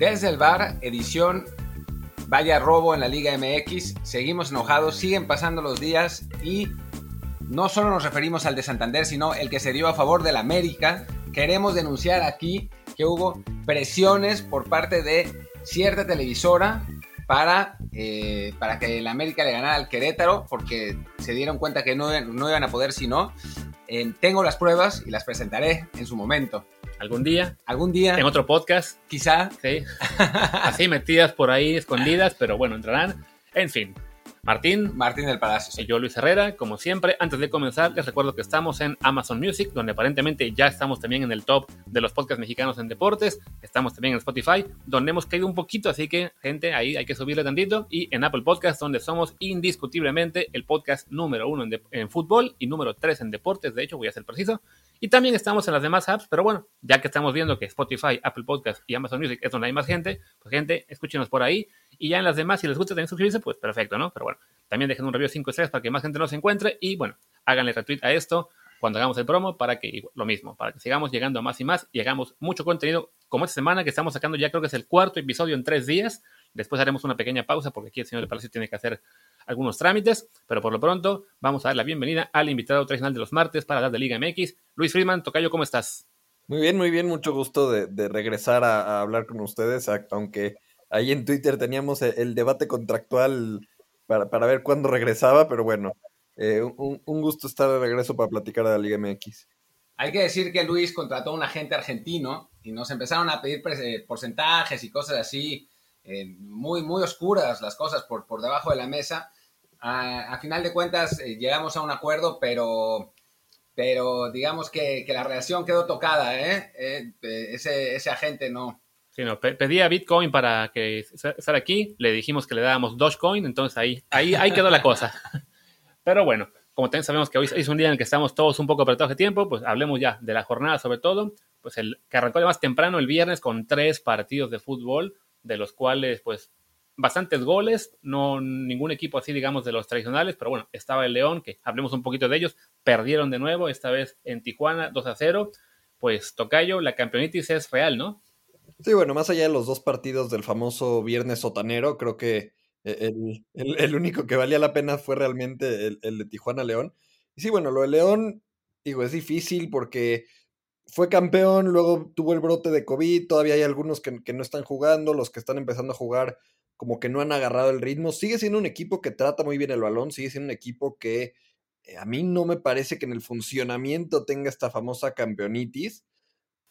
Desde el bar, edición Vaya robo en la Liga MX. Seguimos enojados, siguen pasando los días y no solo nos referimos al de Santander, sino el que se dio a favor del América. Queremos denunciar aquí que hubo presiones por parte de cierta televisora para, eh, para que el América le ganara al Querétaro, porque se dieron cuenta que no, no iban a poder si no. Eh, tengo las pruebas y las presentaré en su momento. Algún día. Algún día. En otro podcast. Quizá. Sí. Así metidas por ahí, escondidas, pero bueno, entrarán. En fin, Martín. Martín del Palacio. Y yo, Luis Herrera. Como siempre, antes de comenzar, les recuerdo que estamos en Amazon Music, donde aparentemente ya estamos también en el top de los podcasts mexicanos en deportes. Estamos también en Spotify, donde hemos caído un poquito, así que, gente, ahí hay que subirle tantito. Y en Apple Podcasts, donde somos indiscutiblemente el podcast número uno en, en fútbol y número tres en deportes. De hecho, voy a ser preciso. Y también estamos en las demás apps, pero bueno, ya que estamos viendo que Spotify, Apple Podcasts y Amazon Music es donde hay más gente, pues gente, escúchenos por ahí. Y ya en las demás, si les gusta también suscribirse, pues perfecto, ¿no? Pero bueno, también dejen un review 5 estrellas para que más gente nos encuentre. Y bueno, háganle retweet a esto cuando hagamos el promo para que lo mismo, para que sigamos llegando a más y más y hagamos mucho contenido como esta semana que estamos sacando ya creo que es el cuarto episodio en tres días. Después haremos una pequeña pausa porque aquí el señor de Palacio tiene que hacer algunos trámites, pero por lo pronto vamos a dar la bienvenida al invitado tradicional de los martes para hablar de Liga MX. Luis Friedman, Tocayo, ¿cómo estás? Muy bien, muy bien, mucho gusto de, regresar a, hablar con ustedes, aunque ahí en Twitter teníamos el, debate contractual para, ver cuándo regresaba, pero bueno, eh, un, gusto estar de regreso para platicar de la Liga MX. Hay que decir que Luis contrató a un agente argentino y nos empezaron a pedir eh, porcentajes y cosas así, eh, muy, muy oscuras las cosas por, por debajo de la mesa. A, final de cuentas llegamos a un acuerdo, pero, pero digamos que, la relación quedó tocada, ¿eh? ese, ese agente no, Sí, no, pedía Bitcoin para que estar aquí, le dijimos que le dábamos Dogecoin, entonces ahí, ahí, ahí quedó la cosa. Pero bueno, como también sabemos que hoy es un día en el que estamos todos un poco apretados de tiempo, pues hablemos ya de la jornada sobre todo, pues el que arrancó más temprano el viernes con tres partidos de fútbol, de los cuales pues bastantes goles, no ningún equipo así digamos de los tradicionales, pero bueno, estaba el León, que hablemos un poquito de ellos, perdieron de nuevo, esta vez en Tijuana 2 a 0, pues Tocayo, la campeonitis es real, ¿no? Sí, bueno, más allá de los dos partidos del famoso Viernes Sotanero, creo que e-, el, único que valía la pena fue realmente el, de Tijuana León. Y sí, bueno, lo de León, digo, es difícil porque fue campeón, luego tuvo el brote de COVID, todavía hay algunos que, no están jugando, los que están empezando a jugar como que no han agarrado el ritmo. Sigue siendo un equipo que trata muy bien el balón, sigue siendo un equipo que eh, a mí no me parece que en el funcionamiento tenga esta famosa campeonitis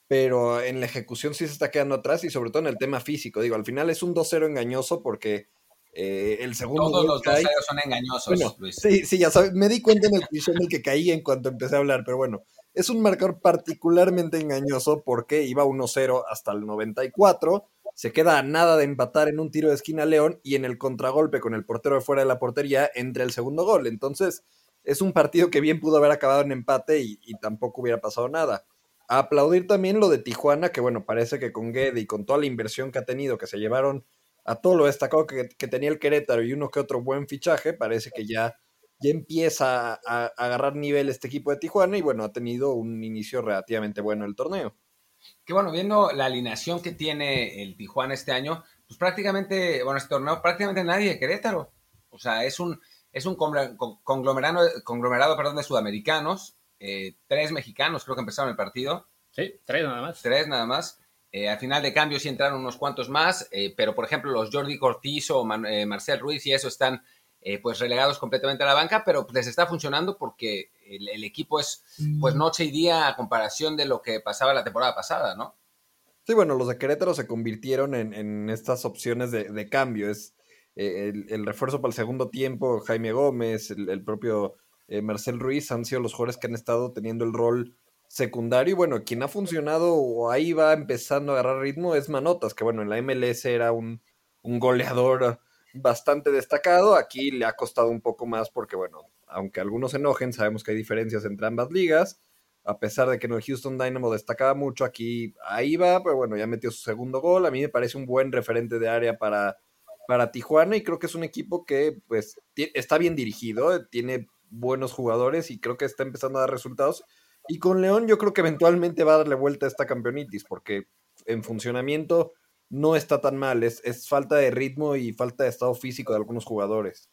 pero en la ejecución sí se está quedando atrás y sobre todo en el tema físico. Digo, al final es un 2-0 engañoso porque eh, el segundo. Todos los 2-0 son engañosos, Luis. Sí, sí, ya sabes, me di cuenta en el en el que caí en cuanto empecé a hablar, pero bueno, es un marcador particularmente engañoso porque iba 1-0 hasta el 94. Se queda a nada de empatar en un tiro de esquina León y en el contragolpe con el portero de fuera de la portería entra el segundo gol. Entonces, es un partido que bien pudo haber acabado en empate y tampoco hubiera pasado nada aplaudir también lo de Tijuana, que bueno, parece que con Guede y con toda la inversión que ha tenido, que se llevaron a todo lo destacado que, tenía el Querétaro y uno que otro buen fichaje, parece que ya, ya empieza a, agarrar nivel este equipo de Tijuana y bueno, ha tenido un inicio relativamente bueno el torneo. Que bueno, viendo la alineación que tiene el Tijuana este año, pues prácticamente, bueno, este torneo, prácticamente nadie de Querétaro. O sea, es un, es un conglomerado, conglomerado perdón, de sudamericanos eh, tres mexicanos creo que empezaron el partido. Sí, tres nada más. Tres nada más. Eh, al final de cambio sí entraron unos cuantos más, eh, pero por ejemplo los Jordi Cortizo, Marcel Ruiz y eso están pues relegados completamente a la banca, pero les está funcionando porque el, equipo es pues mm. noche y día a comparación de lo que pasaba la temporada pasada, ¿no? Sí, bueno, los de Querétaro se convirtieron en, estas opciones de, cambio. Es el, refuerzo para el segundo tiempo, Jaime Gómez, el propio eh, Marcel Ruiz han sido los jugadores que han estado teniendo el rol secundario. Y bueno, quien ha funcionado o ahí va empezando a agarrar ritmo es Manotas, que bueno, en la MLS era un, goleador bastante destacado. Aquí le ha costado un poco más porque, bueno, aunque algunos se enojen, sabemos que hay diferencias entre ambas ligas. A pesar de que en el Houston Dynamo destacaba mucho, aquí ahí va, pero bueno, ya metió su segundo gol. A mí me parece un buen referente de área para, para Tijuana y creo que es un equipo que pues está bien dirigido, tiene buenos jugadores y creo que está empezando a dar resultados. Y con León yo creo que eventualmente va a darle vuelta a esta campeonitis, porque en funcionamiento no está tan mal, es, es falta de ritmo y falta de estado físico de algunos jugadores.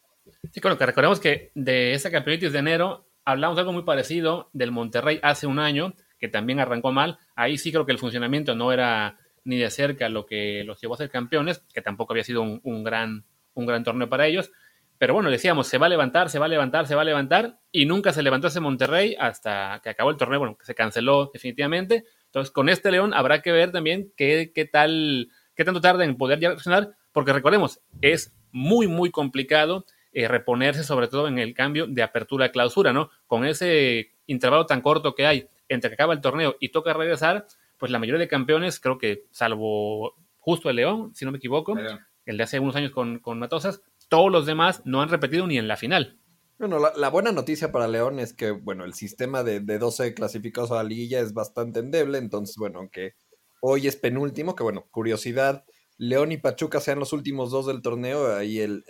Sí, claro, que recordemos que de ese campeonato de enero hablamos de algo muy parecido del Monterrey hace un año, que también arrancó mal. Ahí sí creo que el funcionamiento no era ni de cerca lo que los llevó a ser campeones, que tampoco había sido un, gran, un gran torneo para ellos. Pero bueno, decíamos, se va a levantar, se va a levantar, se va a levantar, y nunca se levantó ese Monterrey hasta que acabó el torneo, bueno, que se canceló definitivamente. Entonces, con este León habrá que ver también qué, qué tal, qué tanto tarda en poder ya reaccionar, porque recordemos, es muy, muy complicado eh, reponerse, sobre todo en el cambio de apertura a clausura, ¿no? Con ese intervalo tan corto que hay entre que acaba el torneo y toca regresar, pues la mayoría de campeones, creo que salvo justo el León, si no me equivoco, el de hace unos años con, con Matosas, todos los demás no han repetido ni en la final. Bueno, la, buena noticia para León es que, bueno, el sistema de, de 12 clasificados a la liguilla es bastante endeble, entonces, bueno, aunque hoy es penúltimo, que bueno, curiosidad, León y Pachuca sean los últimos dos del torneo, ahí el,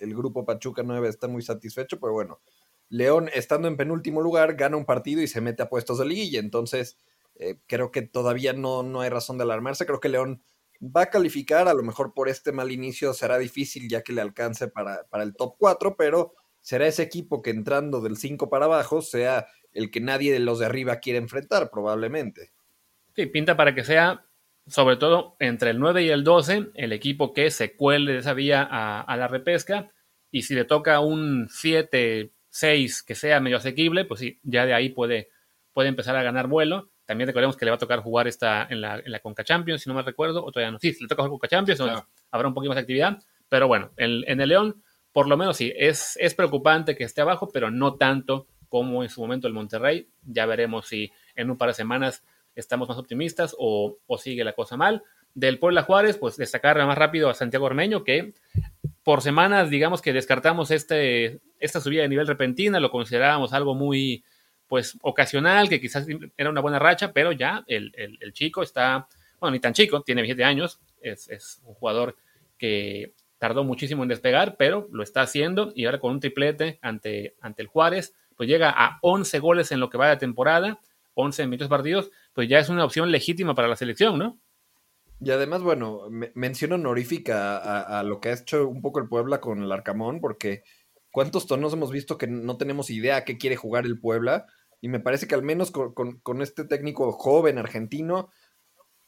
grupo Pachuca 9 está muy satisfecho, pero bueno, León estando en penúltimo lugar gana un partido y se mete a puestos de liguilla, entonces eh, creo que todavía no, no hay razón de alarmarse, creo que León va a calificar, a lo mejor por este mal inicio será difícil ya que le alcance para, para el top 4, pero será ese equipo que entrando del 5 para abajo sea el que nadie de los de arriba quiere enfrentar, probablemente. Sí, pinta para que sea, sobre todo entre el 9 y el 12, el equipo que se cuele de esa vía a, la repesca. Y si le toca un 7, 6 que sea medio asequible, pues sí, ya de ahí puede, puede empezar a ganar vuelo. También recordemos que le va a tocar jugar esta en la, en la Conca Champions, si no me recuerdo, o todavía no. Sí, le toca jugar Conca Champions, habrá un poquito más de actividad. Pero bueno, en, en, el León, por lo menos sí, es, es preocupante que esté abajo, pero no tanto como en su momento el Monterrey. Ya veremos si en un par de semanas estamos más optimistas o, sigue la cosa mal. Del Puebla Juárez, pues destacar más rápido a Santiago Ormeño, que por semanas, digamos que descartamos este, esta subida de nivel repentina, lo considerábamos algo muy, pues ocasional, que quizás era una buena racha, pero ya el, chico está, bueno, ni tan chico, tiene 27 años, es, un jugador que tardó muchísimo en despegar, pero lo está haciendo y ahora con un triplete ante, ante el Juárez, pues llega a 11 goles en lo que va de temporada, 11 en muchos partidos, pues ya es una opción legítima para la selección, ¿no? Y además, bueno, menciono honorífica a, lo que ha hecho un poco el Puebla con el Arcamón, porque ¿cuántos tonos hemos visto que no tenemos idea a qué quiere jugar el Puebla? Y me parece que al menos con, este técnico joven argentino,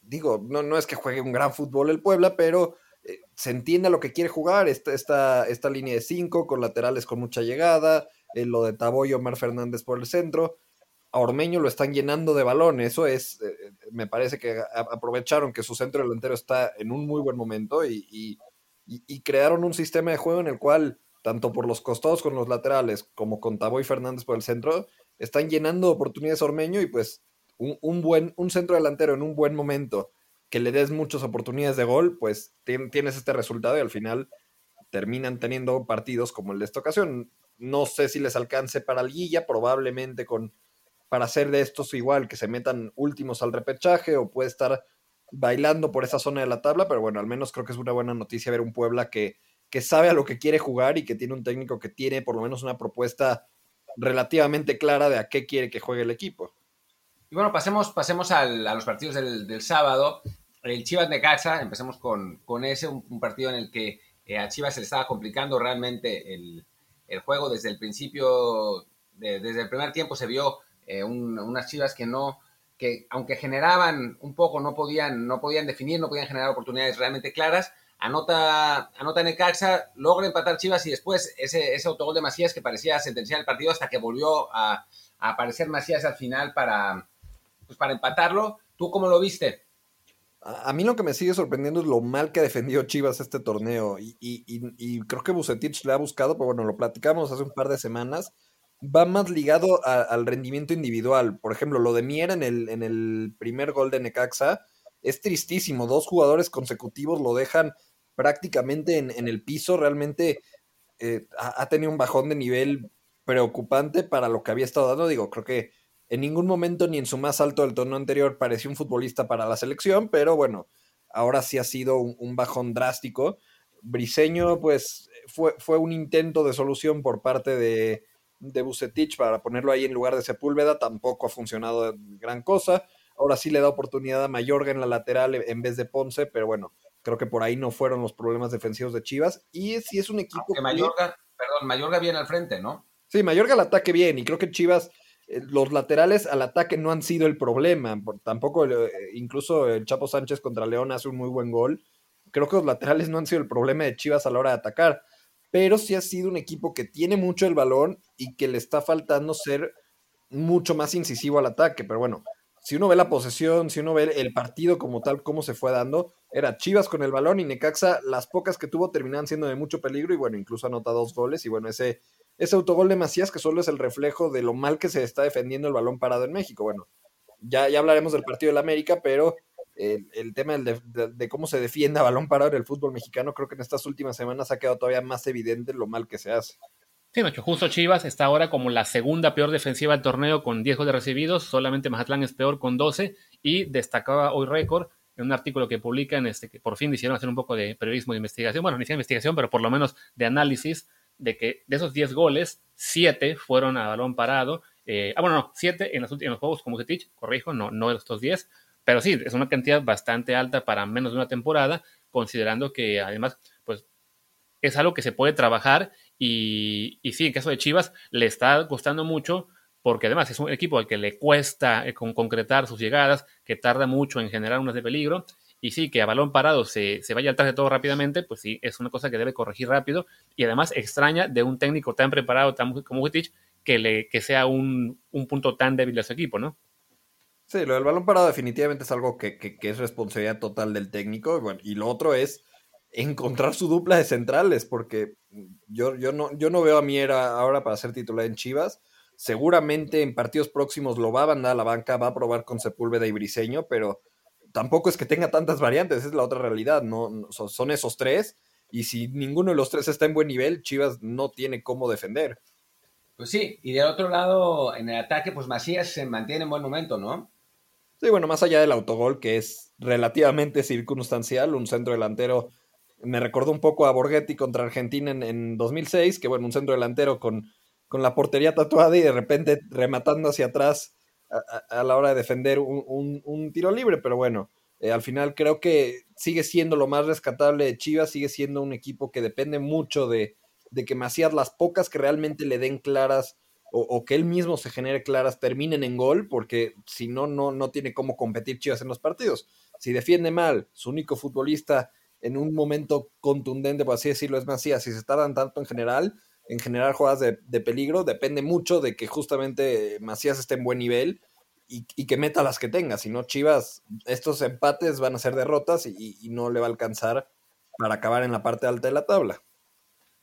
digo, no, no es que juegue un gran fútbol el Puebla, pero eh, se entiende a lo que quiere jugar, esta, esta, esta línea de cinco, con laterales con mucha llegada, eh, lo de Taboy Omar Fernández por el centro. A Ormeño lo están llenando de balón, eso es, eh, me parece que aprovecharon que su centro delantero está en un muy buen momento y, y crearon un sistema de juego en el cual, tanto por los costados con los laterales como con Taboy Fernández por el centro, están llenando oportunidades a Ormeño y pues un, buen, un centro delantero en un buen momento que le des muchas oportunidades de gol, pues tienes este resultado y al final terminan teniendo partidos como el de esta ocasión. No sé si les alcance para Liguilla, probablemente con para hacer de estos igual, que se metan últimos al repechaje o puede estar bailando por esa zona de la tabla, pero bueno, al menos creo que es una buena noticia ver un Puebla que, que sabe a lo que quiere jugar y que tiene un técnico que tiene por lo menos una propuesta relativamente clara de a qué quiere que juegue el equipo. Y bueno, pasemos, pasemos a los partidos del, sábado. El Chivas de Casa, empecemos con, con ese, un, partido en el que eh, a Chivas se le estaba complicando realmente el, juego desde el principio, desde el primer tiempo se vio eh, unas Chivas que no, que aunque generaban un poco, no podían, no podían definir, no podían generar oportunidades realmente claras anota, anota Necaxa, logra empatar Chivas y después ese, ese autogol de Macías que parecía sentenciar el partido hasta que volvió a, aparecer Macías al final para, pues para empatarlo. ¿Tú cómo lo viste? A mí lo que me sigue sorprendiendo es lo mal que ha defendido Chivas este torneo y, creo que Bucetich le ha buscado, pero bueno, lo platicamos hace un par de semanas, va más ligado al rendimiento individual. Por ejemplo, lo de Mier en el, en el primer gol de Necaxa es tristísimo, dos jugadores consecutivos lo dejan prácticamente en, el piso, realmente eh, ha, tenido un bajón de nivel preocupante para lo que había estado dando. Digo, creo que en ningún momento ni en su más alto del torneo anterior pareció un futbolista para la selección, pero bueno, ahora sí ha sido un, bajón drástico. Briseño, pues fue, fue, un intento de solución por parte de, de Bucetich para ponerlo ahí en lugar de Sepúlveda, tampoco ha funcionado gran cosa. Ahora sí le da oportunidad a Mayorga en la lateral en vez de Ponce, pero bueno, Creo que por ahí no fueron los problemas defensivos de Chivas. Y sí es un equipo. que Mayorga, perdón, Mayorga viene al frente, ¿no? Sí, Mayorga al ataque bien. Y creo que Chivas, eh, los laterales al ataque no han sido el problema. Tampoco, eh, incluso el Chapo Sánchez contra León hace un muy buen gol. Creo que los laterales no han sido el problema de Chivas a la hora de atacar. Pero sí ha sido un equipo que tiene mucho el balón y que le está faltando ser mucho más incisivo al ataque. Pero bueno, si uno ve la posesión, si uno ve el partido como tal, cómo se fue dando, era Chivas con el balón y Necaxa, las pocas que tuvo terminaban siendo de mucho peligro y bueno, incluso anota dos goles y bueno, ese, ese autogol de Macías que solo es el reflejo de lo mal que se está defendiendo el balón parado en México. Bueno, ya, ya hablaremos del partido del América, pero el, tema de, de, cómo se defiende a balón parado en el fútbol mexicano, creo que en estas últimas semanas ha quedado todavía más evidente lo mal que se hace. Sí, Nacho, justo Chivas está ahora como la segunda peor defensiva del torneo con 10 goles recibidos, solamente Mazatlán es peor con 12 y destacaba hoy récord en un artículo que publican, este, que por fin decidieron hacer un poco de periodismo de investigación, bueno, ni siquiera investigación, pero por lo menos de análisis, de que de esos 10 goles, 7 fueron a balón parado, eh, ah, bueno, no, 7 en, en los juegos como Zetich, corrijo, no, no estos 10, pero sí, es una cantidad bastante alta para menos de una temporada, considerando que además, pues, es algo que se puede trabajar y, sí, en caso de Chivas le está costando mucho porque además es un equipo al que le cuesta eh, concretar sus llegadas, que tarda mucho en generar unas de peligro. Y sí, que a balón parado se, se vaya al traje todo rápidamente, pues sí, es una cosa que debe corregir rápido. Y además extraña de un técnico tan preparado tan, como Wittich que, le, que sea un, punto tan débil de su equipo, ¿no? Sí, lo del balón parado definitivamente es algo que, que, que es responsabilidad total del técnico. Bueno, y lo otro es encontrar su dupla de centrales, porque yo, yo, no, yo no veo a Miera ahora para ser titular en Chivas. Seguramente en partidos próximos lo va a mandar a la banca, va a probar con Sepúlveda y Briseño, pero tampoco es que tenga tantas variantes, es la otra realidad, no, son esos tres, y si ninguno de los tres está en buen nivel, Chivas no tiene cómo defender. Pues sí, y del otro lado, en el ataque, pues Macías se mantiene en buen momento, ¿no? Sí, bueno, más allá del autogol, que es relativamente circunstancial, un centro delantero me recordó un poco a Borghetti contra Argentina en, 2006, que bueno, un centro delantero con, con, la portería tatuada y de repente rematando hacia atrás a, la hora de defender un, tiro libre, pero bueno, eh, al final creo que sigue siendo lo más rescatable de Chivas, sigue siendo un equipo que depende mucho de, de que Macías, las pocas que realmente le den claras o, o, que él mismo se genere claras, terminen en gol, porque si no, no, no tiene cómo competir Chivas en los partidos. Si defiende mal, su único futbolista en un momento contundente, por así decirlo, es Macías. Si se tardan tanto en general, en generar jugadas de, peligro, depende mucho de que justamente Macías esté en buen nivel y, que meta las que tenga. Si no, Chivas, estos empates van a ser derrotas y, no le va a alcanzar para acabar en la parte alta de la tabla.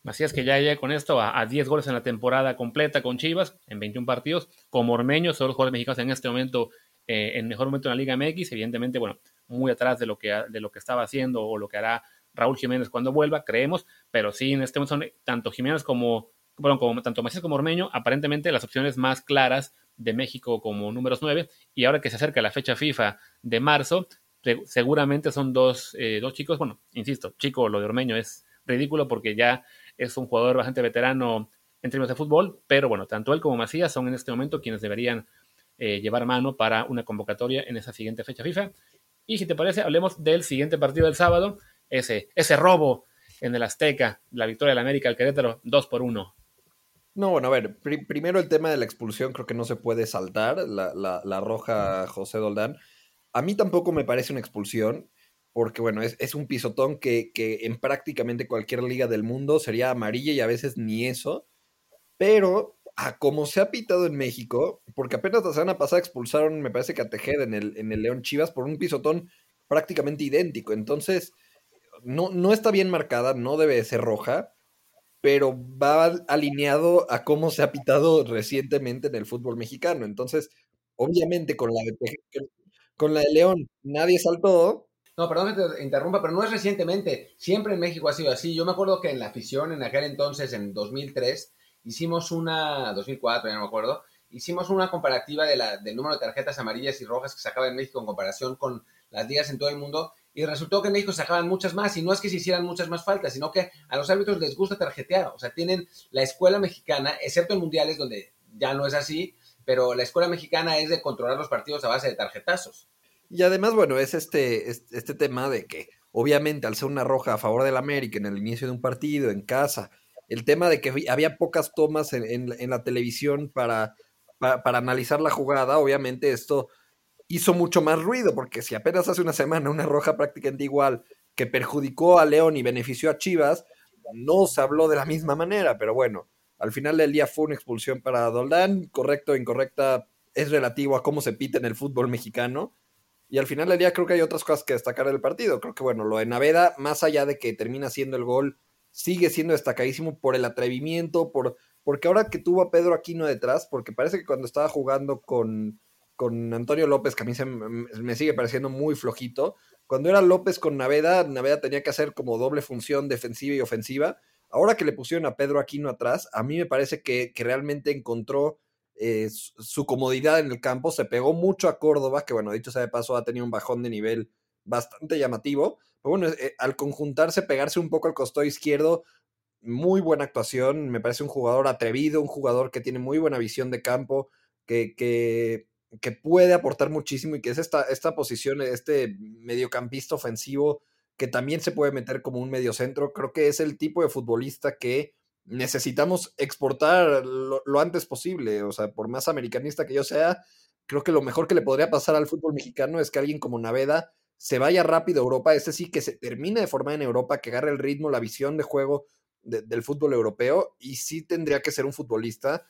Macías que ya llega con esto a, 10 goles en la temporada completa con Chivas en 21 partidos. Como Ormeño, son los jugadores mexicanos en este momento eh, en mejor momento en la Liga MX. Evidentemente, bueno, muy atrás de lo que, de lo que estaba haciendo o lo que hará Raúl Jiménez cuando vuelva, creemos, pero sí en este momento son tanto Jiménez como, bueno, como tanto Macías como Ormeño, aparentemente las opciones más claras de México como números 9, y ahora que se acerca la fecha FIFA de marzo, seguramente son dos, eh, dos chicos, bueno, insisto, chico, lo de Ormeño es ridículo porque ya es un jugador bastante veterano en términos de fútbol, pero bueno, tanto él como Macías son en este momento quienes deberían eh, llevar mano para una convocatoria en esa siguiente fecha FIFA. Y si te parece, hablemos del siguiente partido del sábado, ese, ese robo en el Azteca, la victoria del América al Querétaro, 2 por 1. No, bueno, a ver, primero el tema de la expulsión creo que no se puede saltar, la, la, roja José Doldán. A mí tampoco me parece una expulsión, porque bueno, es, es un pisotón que, que, en prácticamente cualquier liga del mundo sería amarilla y a veces ni eso, pero a como se ha pitado en México, porque apenas la semana pasada expulsaron, me parece que a Tejeda en el, en el León Chivas por un pisotón prácticamente idéntico. Entonces, no, no está bien marcada, no debe ser roja, pero va alineado a cómo se ha pitado recientemente en el fútbol mexicano. Entonces, obviamente con la de, con la de León nadie saltó. No, perdón que te interrumpa, pero no es recientemente. Siempre en México ha sido así. Yo me acuerdo que en la afición, en aquel entonces, en 2003, hicimos una, 2004, ya no me acuerdo, hicimos una comparativa de la, del número de tarjetas amarillas y rojas que sacaba en México en comparación con las ligas en todo el mundo y resultó que en México sacaban muchas más y no es que se hicieran muchas más faltas, sino que a los árbitros les gusta tarjetear, o sea, tienen la escuela mexicana, excepto en mundiales donde ya no es así, pero la escuela mexicana es de controlar los partidos a base de tarjetazos. Y además, bueno, es este, este tema de que obviamente al ser una roja a favor del América en el inicio de un partido, en casa, el tema de que había pocas tomas en, la televisión para, para, analizar la jugada, obviamente esto hizo mucho más ruido, porque si apenas hace una semana una roja prácticamente igual que perjudicó a León y benefició a Chivas, no se habló de la misma manera, pero bueno, al final del día fue una expulsión para Doldán, correcto o incorrecta, es relativo a cómo se pita en el fútbol mexicano. Y al final del día creo que hay otras cosas que destacar del partido. Creo que, bueno, lo de Naveda, más allá de que termina siendo el gol, sigue siendo destacadísimo por el atrevimiento, por, porque ahora que tuvo a Pedro Aquino detrás, porque parece que cuando estaba jugando con, con Antonio López, que a mí se, me sigue pareciendo muy flojito, cuando era López con Naveda, Naveda tenía que hacer como doble función defensiva y ofensiva. Ahora que le pusieron a Pedro Aquino atrás, a mí me parece que, que realmente encontró eh, su comodidad en el campo, se pegó mucho a Córdoba, que bueno, dicho sea de paso, ha tenido un bajón de nivel bastante llamativo. Pero bueno, eh, al conjuntarse, pegarse un poco al costado izquierdo, muy buena actuación. Me parece un jugador atrevido, un jugador que tiene muy buena visión de campo, que, que, que puede aportar muchísimo y que es esta, esta posición, este mediocampista ofensivo que también se puede meter como un mediocentro. Creo que es el tipo de futbolista que necesitamos exportar lo, antes posible. O sea, por más americanista que yo sea, creo que lo mejor que le podría pasar al fútbol mexicano es que alguien como Naveda se vaya rápido a Europa, ese sí que se termine de formar en Europa, que agarre el ritmo, la visión de juego del fútbol europeo y sí tendría que ser un futbolista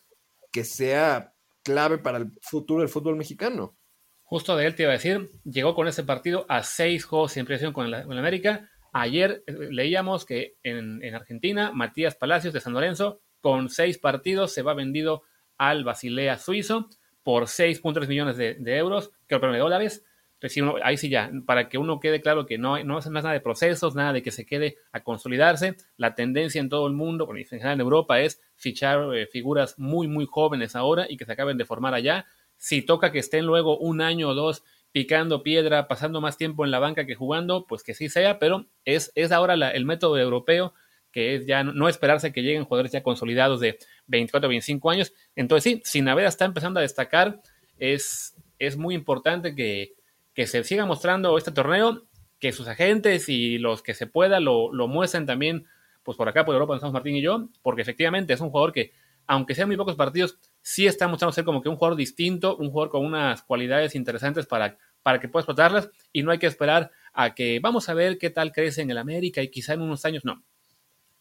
que sea clave para el futuro del fútbol mexicano. Justo de él te iba a decir, llegó con ese partido a seis juegos sin presión con América, Ayer eh, leíamos que en, Argentina, Matías Palacios de San Lorenzo, con seis partidos, se va vendido al Basilea suizo por 6.3 millones de, euros, que de dólares. ahí sí ya, para que uno quede claro que no, no es nada de procesos, nada de que se quede a consolidarse. La tendencia en todo el mundo, en general en Europa, es fichar eh, figuras muy, muy jóvenes ahora y que se acaben de formar allá. Si toca que estén luego un año o dos picando piedra, pasando más tiempo en la banca que jugando, pues que sí sea, pero es, es ahora el método europeo, que es ya no esperarse que lleguen jugadores ya consolidados de 24 o 25 años. Entonces sí, si Naveda está empezando a destacar, es, es muy importante que, que se siga mostrando este torneo, que sus agentes y los que se pueda lo, lo muestren también, pues por acá por Europa, San Martín y yo, porque efectivamente es un jugador que, aunque sean muy pocos partidos, sí está mostrando ser como que un jugador distinto, un jugador con unas cualidades interesantes para, para que pueda explotarlas y no hay que esperar a que vamos a ver qué tal crece en el América y quizá en unos años no.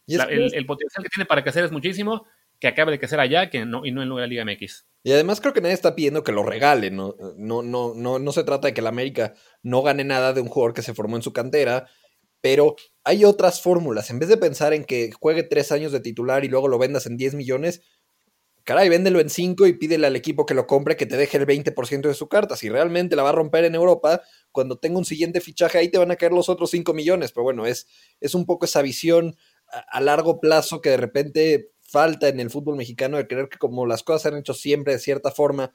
el, potencial que tiene para crecer es muchísimo, que acabe de crecer allá que no, y no en la Liga MX. Y además creo que nadie está pidiendo que lo regale, no, no, no, no, no se trata de que el América no gane nada de un jugador que se formó en su cantera, pero hay otras fórmulas. En vez de pensar en que juegue tres años de titular y luego lo vendas en 10 millones, caray, véndelo en 5 y pídele al equipo que lo compre que te deje el 20% de su carta. Si realmente la va a romper en Europa, cuando tenga un siguiente fichaje, ahí te van a caer los otros 5 millones. Pero bueno, es, es un poco esa visión a, largo plazo que de repente falta en el fútbol mexicano de creer que como las cosas se han hecho siempre de cierta forma,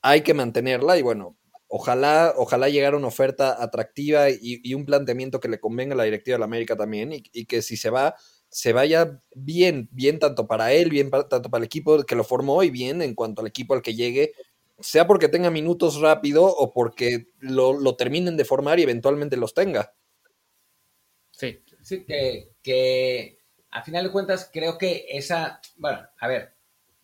hay que mantenerla y bueno, ojalá, ojalá llegara una oferta atractiva y, un planteamiento que le convenga a la directiva de la América también y, y que si se va, se vaya bien, bien tanto para él, bien tanto para el equipo que lo formó y bien en cuanto al equipo al que llegue, sea porque tenga minutos rápido o porque lo, terminen de formar y eventualmente los tenga. Sí, sí, que, que a final de cuentas creo que esa, bueno, a ver,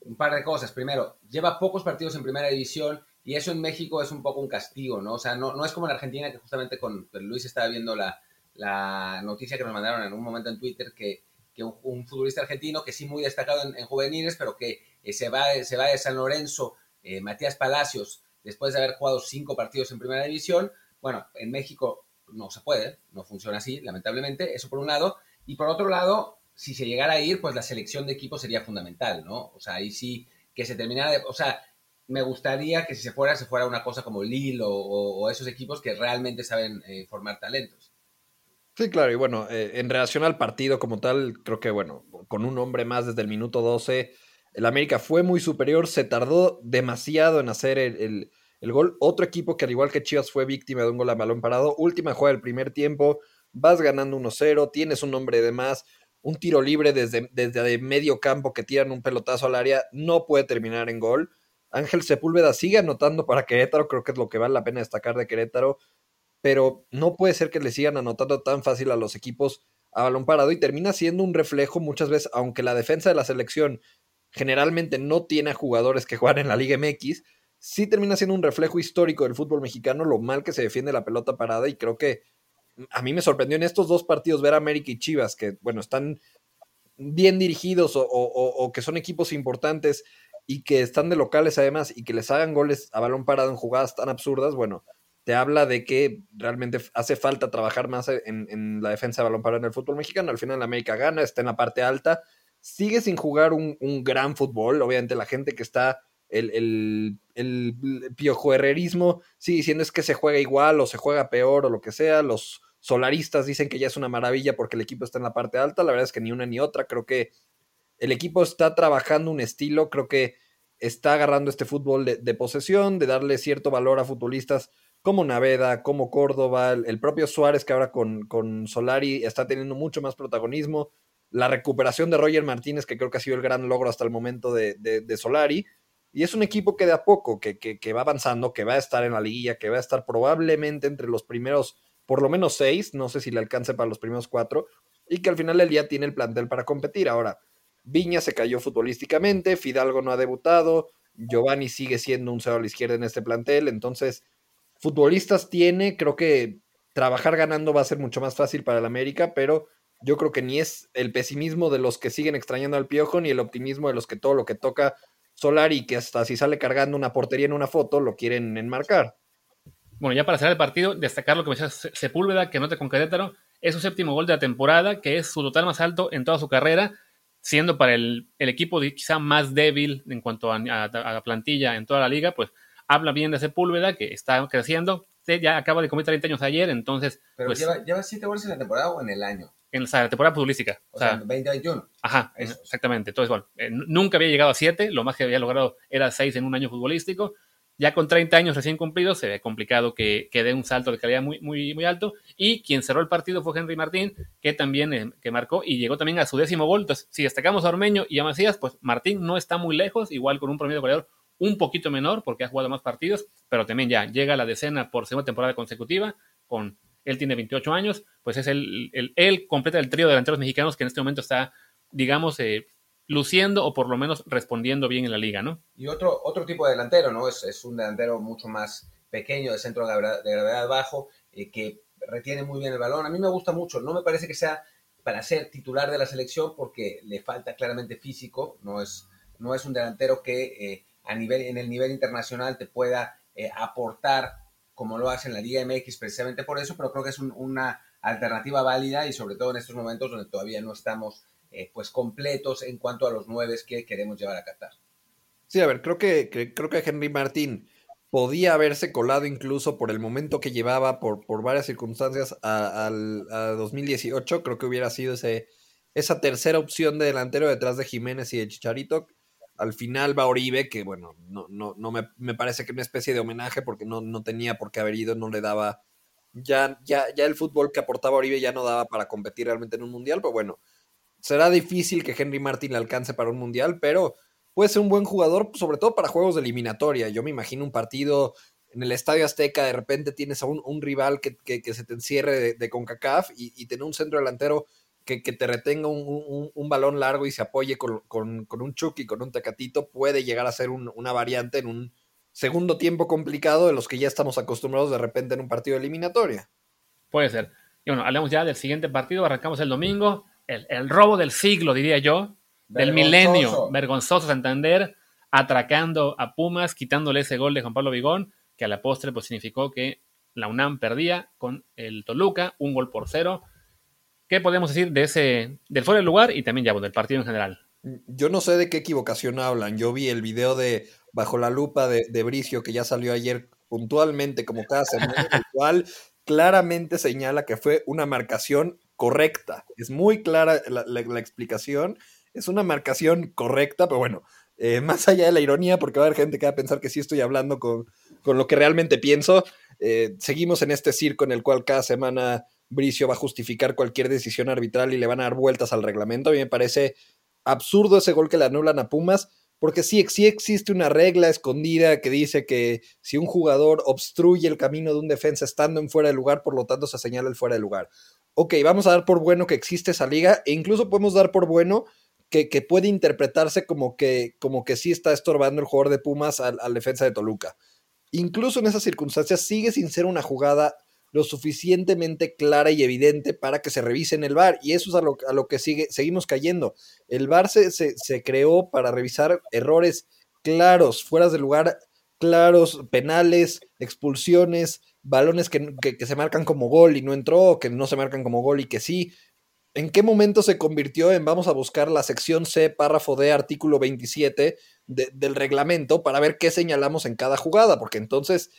un par de cosas. Primero, lleva pocos partidos en primera división y eso en México es un poco un castigo, ¿no? O sea, no, no es como en Argentina que justamente con Luis estaba viendo la, la noticia que nos mandaron en un momento en Twitter que un, futbolista argentino que sí muy destacado en, juveniles, pero que eh, se, va, se va de San Lorenzo, eh, Matías Palacios, después de haber jugado cinco partidos en primera división. Bueno, en México no se puede, no funciona así, lamentablemente, eso por un lado. Y por otro lado, si se llegara a ir, pues la selección de equipo sería fundamental, ¿no? O sea, ahí sí que se terminara. O sea, me gustaría que si se fuera, se fuera una cosa como Lille o, esos equipos que realmente saben eh, formar talentos. Sí, claro, y bueno, eh, en relación al partido como tal, creo que bueno, con un hombre más desde el minuto 12, el América fue muy superior, se tardó demasiado en hacer el, gol. Otro equipo que al igual que Chivas fue víctima de un gol a balón parado, última jugada del primer tiempo, vas ganando 1-0, tienes un hombre de más, un tiro libre desde, desde medio campo que tiran un pelotazo al área, no puede terminar en gol. Ángel Sepúlveda sigue anotando para Querétaro, creo que es lo que vale la pena destacar de Querétaro pero no puede ser que le sigan anotando tan fácil a los equipos a balón parado y termina siendo un reflejo muchas veces, aunque la defensa de la selección generalmente no tiene a jugadores que juegan en la Liga MX, sí termina siendo un reflejo histórico del fútbol mexicano, lo mal que se defiende la pelota parada y creo que a mí me sorprendió en estos dos partidos ver a América y Chivas, que bueno, están bien dirigidos o, que son equipos importantes y que están de locales además y que les hagan goles a balón parado en jugadas tan absurdas, bueno, te habla de que realmente hace falta trabajar más en, la defensa de balón parado en el fútbol mexicano. Al final América gana, está en la parte alta, sigue sin jugar un, gran fútbol. Obviamente la gente que está, el, el, el piojo herrerismo, sigue diciendo es que se juega igual o se juega peor o lo que sea. Los solaristas dicen que ya es una maravilla porque el equipo está en la parte alta. La verdad es que ni una ni otra. Creo que el equipo está trabajando un estilo, creo que está agarrando este fútbol de posesión, de darle cierto valor a futbolistas como Naveda, como Córdoba, el propio Suárez que ahora con, con Solari está teniendo mucho más protagonismo, la recuperación de Roger Martínez, que creo que ha sido el gran logro hasta el momento de, de, Solari, y es un equipo que de a poco, que, que, va avanzando, que va a estar en la liguilla, que va a estar probablemente entre los primeros, por lo menos seis, no sé si le alcance para los primeros cuatro, y que al final del día tiene el plantel para competir. Ahora, Viña se cayó futbolísticamente, Fidalgo no ha debutado, Giovanni sigue siendo un cero a la izquierda en este plantel, entonces futbolistas tiene, creo que trabajar ganando va a ser mucho más fácil para el América, pero yo creo que ni es el pesimismo de los que siguen extrañando al Piojo, ni el optimismo de los que todo lo que toca Solari, que hasta si sale cargando una portería en una foto, lo quieren enmarcar. Bueno, ya para cerrar el partido, destacar lo que me decía Sepúlveda, que nota con Querétaro, es su séptimo gol de la temporada, que es su total más alto en toda su carrera, siendo para el, equipo quizá más débil en cuanto a, a, la plantilla en toda la liga, pues habla bien de Sepúlveda, que está creciendo. Ya acaba de cumplir 30 años ayer, entonces. Pero pues, lleva, lleva siete goles en la temporada o en el año. En la temporada futbolística. O, sea, 2021. Ajá, exactamente. Entonces, bueno, eh, nunca había llegado a 7, lo más que había logrado era 6 en un año futbolístico. Ya con 30 años recién cumplidos, se ve complicado que, que dé un salto de calidad muy, muy, muy alto. Y quien cerró el partido fue Henry Martín, que también eh, que marcó y llegó también a su décimo gol. Entonces, si destacamos a Ormeño y a Macías, pues Martín no está muy lejos, igual con un promedio goleador un poquito menor porque ha jugado más partidos, pero también ya llega a la decena por segunda temporada consecutiva, con él tiene 28 años, pues es el, el completa el trío de delanteros mexicanos que en este momento está, digamos, eh, luciendo o por lo menos respondiendo bien en la liga, ¿no? Y otro, otro tipo de delantero, ¿no? Es, es un delantero mucho más pequeño, de centro de gravedad, bajo, eh, que retiene muy bien el balón. A mí me gusta mucho, no me parece que sea para ser titular de la selección porque le falta claramente físico, no es, no es un delantero que eh, a nivel, en el nivel internacional te pueda eh, aportar como lo hace en la Liga MX precisamente por eso, pero creo que es una alternativa válida y sobre todo en estos momentos donde todavía no estamos eh, pues completos en cuanto a los nueve que queremos llevar a Qatar. Sí, a ver, creo que, creo que Henry Martín podía haberse colado incluso por el momento que llevaba, por, por varias circunstancias, a, a 2018. Creo que hubiera sido ese, esa tercera opción de delantero detrás de Jiménez y de Chicharito. Al final va Oribe, que bueno, no, no, no me, me, parece que una especie de homenaje porque no, no tenía por qué haber ido, no le daba. Ya, ya, ya el fútbol que aportaba Oribe ya no daba para competir realmente en un mundial, pero bueno, será difícil que Henry Martin le alcance para un mundial, pero puede ser un buen jugador, sobre todo para juegos de eliminatoria. Yo me imagino un partido en el Estadio Azteca, de repente tienes a un, un rival que, que, se te encierre de, CONCACAF y, y tener un centro delantero que, te retenga un, balón largo y se apoye con, un Chucky, con un Tecatito, puede llegar a ser una variante en un segundo tiempo complicado de los que ya estamos acostumbrados de repente en un partido eliminatoria. Puede ser. Y bueno, hablemos ya del siguiente partido, arrancamos el domingo, el, robo del siglo, diría yo, del milenio, vergonzoso Santander, atracando a Pumas, quitándole ese gol de Juan Pablo Vigón, que a la postre pues, significó que la UNAM perdía con el Toluca, un gol por cero. ¿Qué podemos decir de ese, del fuera del lugar y también ya del partido en general? Yo no sé de qué equivocación hablan. Yo vi el video de Bajo la Lupa de, de Bricio que ya salió ayer puntualmente como cada semana, el cual claramente señala que fue una marcación correcta. Es muy clara la, explicación. Es una marcación correcta, pero bueno, eh, más allá de la ironía, porque va a haber gente que va a pensar que sí estoy hablando con, con lo que realmente pienso, eh, seguimos en este circo en el cual cada semana Bricio va a justificar cualquier decisión arbitral y le van a dar vueltas al reglamento. A mí me parece absurdo ese gol que le anulan a Pumas, porque sí, sí existe una regla escondida que dice que si un jugador obstruye el camino de un defensa estando en fuera de lugar, por lo tanto se señala el fuera de lugar. Ok, vamos a dar por bueno que existe esa liga e incluso podemos dar por bueno que, puede interpretarse como que, como que sí está estorbando el jugador de Pumas al, al defensa de Toluca. Incluso en esas circunstancias sigue sin ser una jugada lo suficientemente clara y evidente para que se revise en el VAR. Y eso es a lo, a lo que sigue, seguimos cayendo. El VAR se, se, creó para revisar errores claros, fueras de lugar, claros, penales, expulsiones, balones que, que, se marcan como gol y no entró, que no se marcan como gol y que sí. ¿En qué momento se convirtió en vamos a buscar la sección C, párrafo D, artículo 27 del reglamento para ver qué señalamos en cada jugada? Porque entonces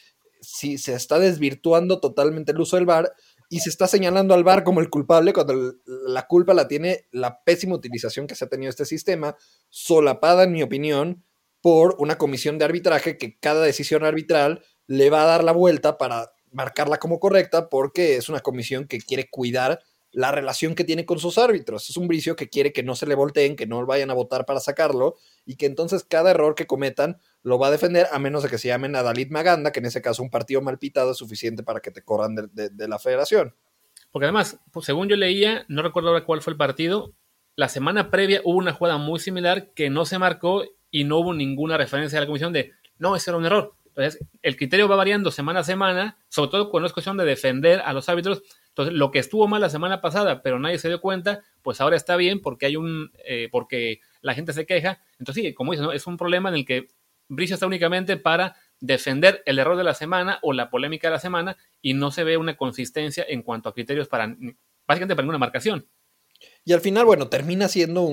si se está desvirtuando totalmente el uso del VAR y se está señalando al VAR como el culpable cuando la culpa la tiene la pésima utilización que se ha tenido este sistema, solapada, en mi opinión, por una comisión de arbitraje que cada decisión arbitral le va a dar la vuelta para marcarla como correcta porque es una comisión que quiere cuidar la relación que tiene con sus árbitros. Es un bricio que quiere que no se le volteen, que no vayan a votar para sacarlo y que entonces cada error que cometan lo va a defender a menos de que se llamen a Dalit Maganda, que en ese caso un partido mal pitado es suficiente para que te corran de, la federación. Porque además, pues, según yo leía, no recuerdo ahora cuál fue el partido, la semana previa hubo una jugada muy similar que no se marcó y no hubo ninguna referencia a la comisión de, no, ese era un error. Entonces, el criterio va variando semana a semana, sobre todo cuando es cuestión de defender a los árbitros. Entonces, lo que estuvo mal la semana pasada, pero nadie se dio cuenta, pues ahora está bien porque hay un, eh, porque la gente se queja. Entonces, sí, como dices, ¿no? es un problema en el que Bricio está únicamente para defender el error de la semana o la polémica de la semana y no se ve una consistencia en cuanto a criterios para, básicamente para ninguna marcación. Y al final, bueno, termina siendo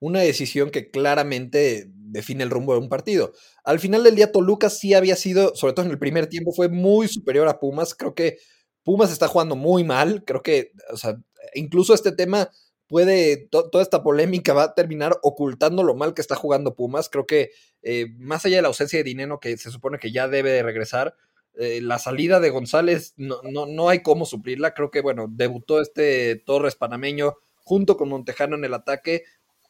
una decisión que claramente define el rumbo de un partido. Al final del día, Toluca sí había sido, sobre todo en el primer tiempo, fue muy superior a Pumas. Creo que Pumas está jugando muy mal. Creo que, o sea, incluso este tema puede, toda esta polémica va a terminar ocultando lo mal que está jugando Pumas. Creo que eh, más allá de la ausencia de dinero que se supone que ya debe de regresar, eh, la salida de González no, no, no, hay cómo suplirla. Creo que, bueno, debutó este Torres panameño junto con Montejano en el ataque.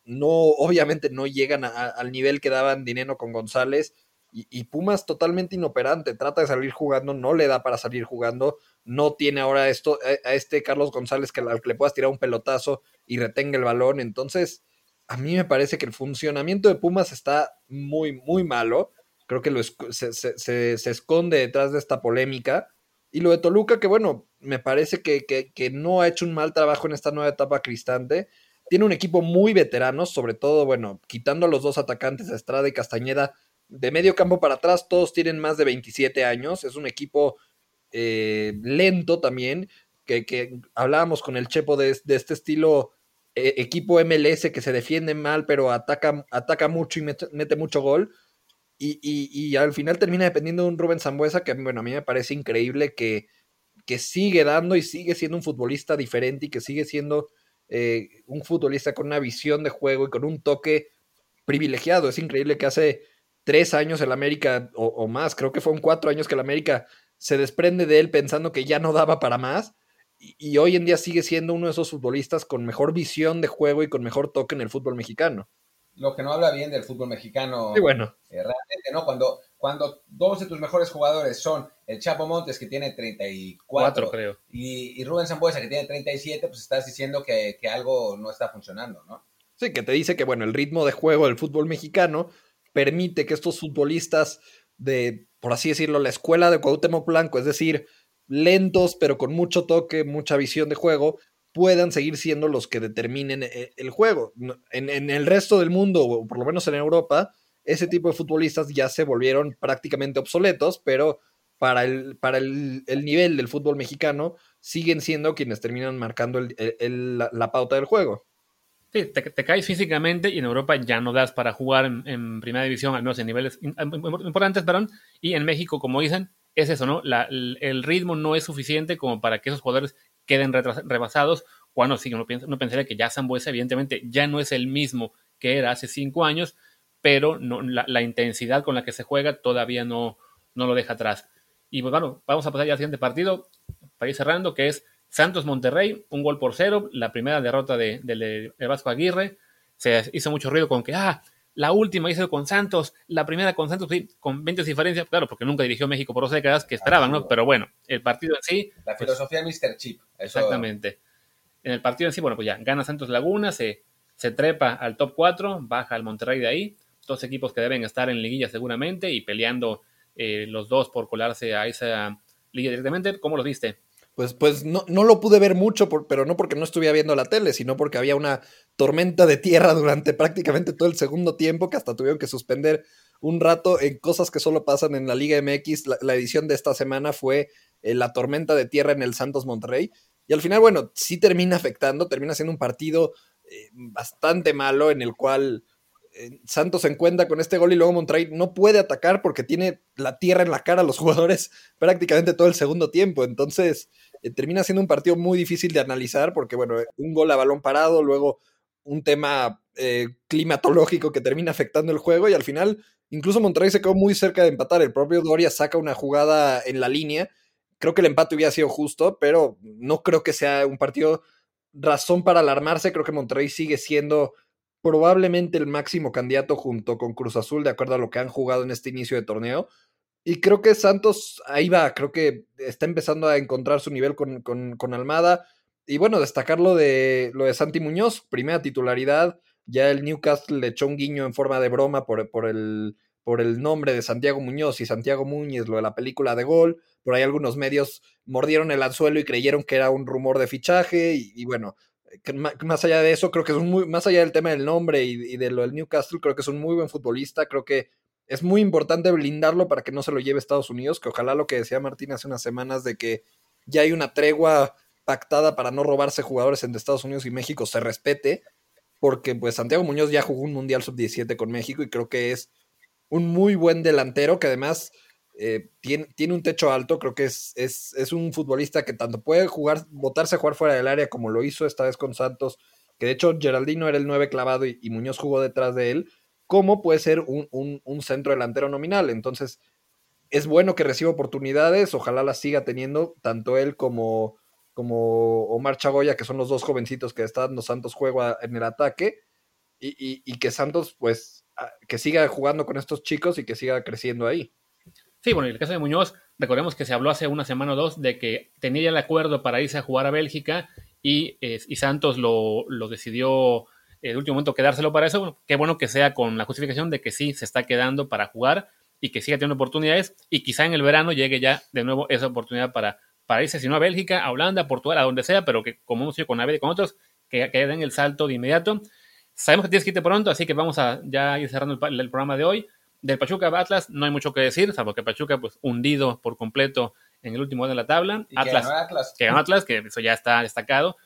No, obviamente no llegan al nivel que daban dinero con González. Y, Pumas totalmente inoperante, trata de salir jugando, no le da para salir jugando, no tiene ahora esto, a, este Carlos González que, al que le puedas tirar un pelotazo y retenga el balón. Entonces, a mí me parece que el funcionamiento de Pumas está muy, muy malo. Creo que lo se, se, esconde detrás de esta polémica. Y lo de Toluca, que bueno, me parece que, que, que, no ha hecho un mal trabajo en esta nueva etapa cristante. Tiene un equipo muy veterano, sobre todo, bueno, quitando a los dos atacantes, Estrada y Castañeda, de medio campo para atrás, todos tienen más de 27 años. Es un equipo eh, lento también, que, hablábamos con el Chepo de, este estilo eh, equipo MLS que se defiende mal, pero ataca, ataca mucho y mete, mucho gol. Y, al final termina dependiendo de un Rubén Zambuesa que, bueno, a mí me parece increíble que, que sigue dando y sigue siendo un futbolista diferente y que sigue siendo eh, un futbolista con una visión de juego y con un toque privilegiado. Es increíble que hace tres años el América, o, más, creo que fueron cuatro años que el América se desprende de él pensando que ya no daba para más. Y, hoy en día sigue siendo uno de esos futbolistas con mejor visión de juego y con mejor toque en el fútbol mexicano. Lo que no habla bien del fútbol mexicano. Sí, bueno. Eh, realmente, ¿no? Cuando, cuando dos de tus mejores jugadores son el Chapo Montes, que tiene 34, creo. Y, y Rubén Zambuesa, que tiene 37, pues estás diciendo que, que algo no está funcionando, ¿no? Sí, que te dice que, bueno, el ritmo de juego del fútbol mexicano permite que estos futbolistas de, por así decirlo, la escuela de Cuauhtémoc Blanco, es decir, lentos pero con mucho toque, mucha visión de juego, puedan seguir siendo los que determinen eh, el juego. En, el resto del mundo, o por lo menos en Europa, ese tipo de futbolistas ya se volvieron prácticamente obsoletos, pero para el, para el, nivel del fútbol mexicano siguen siendo quienes terminan marcando la pauta del juego te, caes físicamente y en Europa ya no das para jugar en, primera división, al menos en niveles importantes, perdón. Y en México, como dicen, es eso, ¿no? el, ritmo no es suficiente como para que esos jugadores queden rebasados. Cuando sí, uno, piensa, uno pensaría que ya Zambuesa, evidentemente, ya no es el mismo que era hace cinco años, pero no, la, intensidad con la que se juega todavía no, no lo deja atrás. Y pues bueno, vamos a pasar ya al siguiente partido, para ir cerrando, que es Santos Monterrey, un gol por cero, la primera derrota de, Vasco Aguirre. Se hizo mucho ruido con que, ah, la última hizo con Santos, la primera con Santos, sí, con 20 diferencias, claro, porque nunca dirigió México por dos décadas que esperaban, ¿no? Pero bueno, el partido en sí. La pues, filosofía de Mr. Chip. Exactamente. En el partido en sí, bueno, pues ya gana Santos Laguna, se, se trepa al top 4, baja al Monterrey de ahí. Dos equipos que deben estar en liguilla seguramente y peleando eh, los dos por colarse a esa liga directamente. ¿Cómo lo viste? Pues, pues no, no lo pude ver mucho, pero no porque no estuviera viendo la tele, sino porque había una tormenta de tierra durante prácticamente todo el segundo tiempo, que hasta tuvieron que suspender un rato en cosas que solo pasan en la Liga MX. La, edición de esta semana fue eh, la tormenta de tierra en el Santos Monterrey. Y al final, bueno, sí termina afectando, termina siendo un partido eh, bastante malo en el cual Santos se encuentra con este gol y luego Monterrey no puede atacar porque tiene la tierra en la cara a los jugadores prácticamente todo el segundo tiempo. Entonces eh, termina siendo un partido muy difícil de analizar porque, bueno, un gol a balón parado, luego un tema climatológico que termina afectando el juego y al final incluso Monterrey se quedó muy cerca de empatar. El propio Doria saca una jugada en la línea. Creo que el empate hubiera sido justo, pero no creo que sea un partido razón para alarmarse. Creo que Monterrey sigue siendo probablemente el máximo candidato junto con Cruz Azul, de acuerdo a lo que han jugado en este inicio de torneo. Y creo que Santos ahí va, creo que está empezando a encontrar su nivel con, con, Almada. Y bueno, destacar lo de, lo de Santi Muñoz, primera titularidad. Ya el Newcastle le echó un guiño en forma de broma por, por, el, por el nombre de Santiago Muñoz y Santiago Muñez, lo de la película de gol. Por ahí algunos medios mordieron el anzuelo y creyeron que era un rumor de fichaje. Y, bueno, más allá de eso, creo que es un muy, más allá del tema del nombre y, de lo del Newcastle, creo que es un muy buen futbolista. Creo que es muy importante blindarlo para que no se lo lleve Estados Unidos, que ojalá lo que decía Martín hace unas semanas de que ya hay una tregua pactada para no robarse jugadores entre Estados Unidos y México se respete, porque pues Santiago Muñoz ya jugó un Mundial Sub-17 con México y creo que es un muy buen delantero que además eh, tiene, tiene, un techo alto, creo que es, es, un futbolista que tanto puede jugar, botarse a jugar fuera del área como lo hizo esta vez con Santos, que de hecho Geraldino era el 9 clavado y, Muñoz jugó detrás de él, como puede ser un, un, centro delantero nominal. Entonces, es bueno que reciba oportunidades, ojalá las siga teniendo tanto él como, como Omar Chagoya, que son los dos jovencitos que están dando Santos juego en el ataque, y, y que Santos, pues, que siga jugando con estos chicos y que siga creciendo ahí. Sí, bueno, en el caso de Muñoz, recordemos que se habló hace una semana o dos de que tenía ya el acuerdo para irse a jugar a Bélgica y, eh, Santos lo, decidió en el último momento quedárselo para eso. qué bueno que sea con la justificación de que sí se está quedando para jugar y que siga teniendo oportunidades y quizá en el verano llegue ya de nuevo esa oportunidad para, para irse, si no a Bélgica, a Holanda, a Portugal, a donde sea, pero que como hemos hecho con Aved y con otros, que, que, den el salto de inmediato. Sabemos que tienes que irte pronto, así que vamos a ya ir cerrando el programa de hoy. Del Pachuca Atlas no hay mucho que decir, salvo que Pachuca, pues, hundido por completo en el último de la tabla. Atlas, que ganó Atlas. Que ganó Atlas, que eso ya está destacado.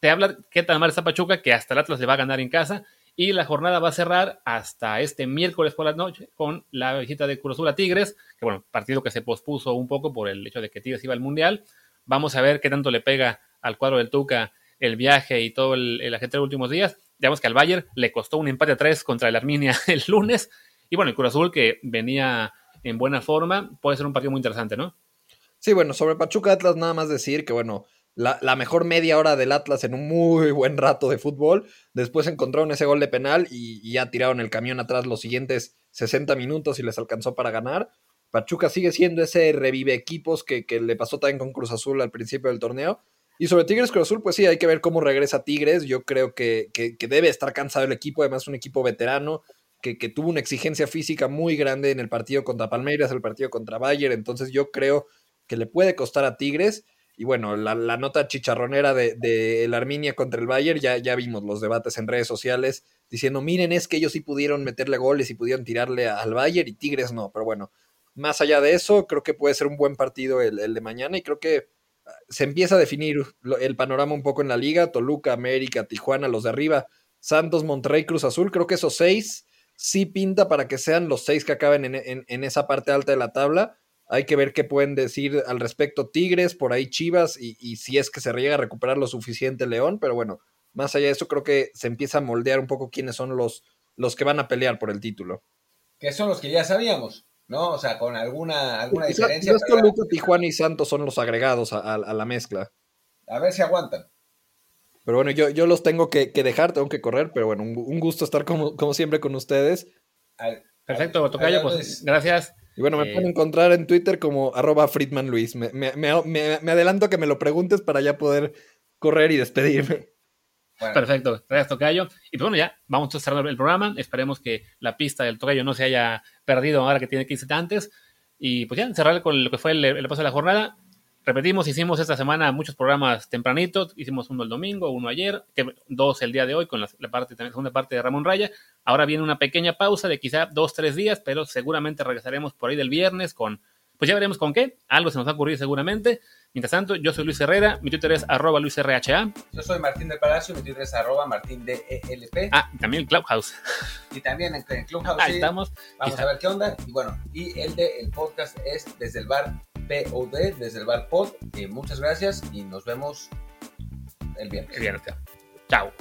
te habla qué tan mal está Pachuca que hasta el Atlas le va a ganar en casa. Y la jornada va a cerrar hasta este miércoles por la noche con la visita de Cruz Azul a Tigres, que bueno, partido que se pospuso un poco por el hecho de que Tigres iba al Mundial. Vamos a ver qué tanto le pega al cuadro del Tuca el viaje y todo el, el de los últimos días. Digamos que al Bayern le costó un empate a tres contra el Arminia el lunes y bueno, el Cruz Azul que venía en buena forma, puede ser un partido muy interesante, ¿no? Sí, bueno, sobre Pachuca Atlas nada más decir que bueno, la, mejor media hora del Atlas en un muy buen rato de fútbol, después encontraron ese gol de penal y, ya tiraron el camión atrás los siguientes 60 minutos y les alcanzó para ganar. Pachuca sigue siendo ese revive equipos que, le pasó también con Cruz Azul al principio del torneo. Y sobre Tigres Cruz Azul, pues sí, hay que ver cómo regresa Tigres. Yo creo que, que, que debe estar cansado el equipo, además un equipo veterano que, tuvo una exigencia física muy grande en el partido contra Palmeiras, el partido contra Bayern, entonces yo creo que le puede costar a Tigres. Y bueno, la, nota chicharronera de, el Arminia contra el Bayern, ya, ya vimos los debates en redes sociales diciendo, miren, es que ellos sí pudieron meterle goles y pudieron tirarle al Bayern y Tigres no, pero bueno, más allá de eso, creo que puede ser un buen partido el, el de mañana y creo que ah, se empieza a definir el panorama un poco en la liga, Toluca, América, Tijuana, los de arriba, Santos, Monterrey, Cruz Azul, creo que esos seis sí pinta para que sean los seis que acaben en, esa parte alta de la tabla. Hay que ver qué pueden decir al respecto Tigres, por ahí Chivas, y, si es que se llega a recuperar lo suficiente León, pero bueno, más allá de eso, creo que se empieza a moldear un poco quiénes son los, los que van a pelear por el título. Que son los que ya sabíamos, ¿no? O sea, con alguna, alguna diferencia. Tijuana y Santos son los agregados a, la mezcla. A ver si aguantan. Pero bueno, yo, yo los tengo que, dejar, tengo que correr, pero bueno, un, gusto estar como, como, siempre con ustedes. Perfecto, Tocayo, pues gracias. Y bueno, me eh, pueden encontrar en Twitter como arroba Friedman Luis. Me, me, me, me, adelanto que me lo preguntes para ya poder correr y despedirme. Perfecto, gracias Tocayo. Y pues bueno, ya vamos a cerrar el programa. Esperemos que la pista del Tocayo no se haya perdido ahora que tiene que irse antes. Y pues ya, cerrar con lo que fue el, paso de la jornada. Repetimos, hicimos esta semana muchos programas tempranitos. Hicimos uno el domingo, uno ayer, dos el día de hoy con la, parte, la segunda parte de Ramón Raya. Ahora viene una pequeña pausa de quizá dos, tres días, pero seguramente regresaremos por ahí del viernes con, pues ya veremos con qué. Algo se nos va a ocurrir seguramente. Mientras tanto, yo soy Luis Herrera, mi Twitter es arroba luisrha. Yo soy Martín del Palacio, mi Twitter es arroba martindelp. Ah, y también Clubhouse. Y también en, Clubhouse. Ahí estamos. Vamos a ver qué onda. Y bueno, y el de el podcast es desde el bar POD, desde el bar Pod. muchas gracias y nos vemos el viernes. El viernes. Chao.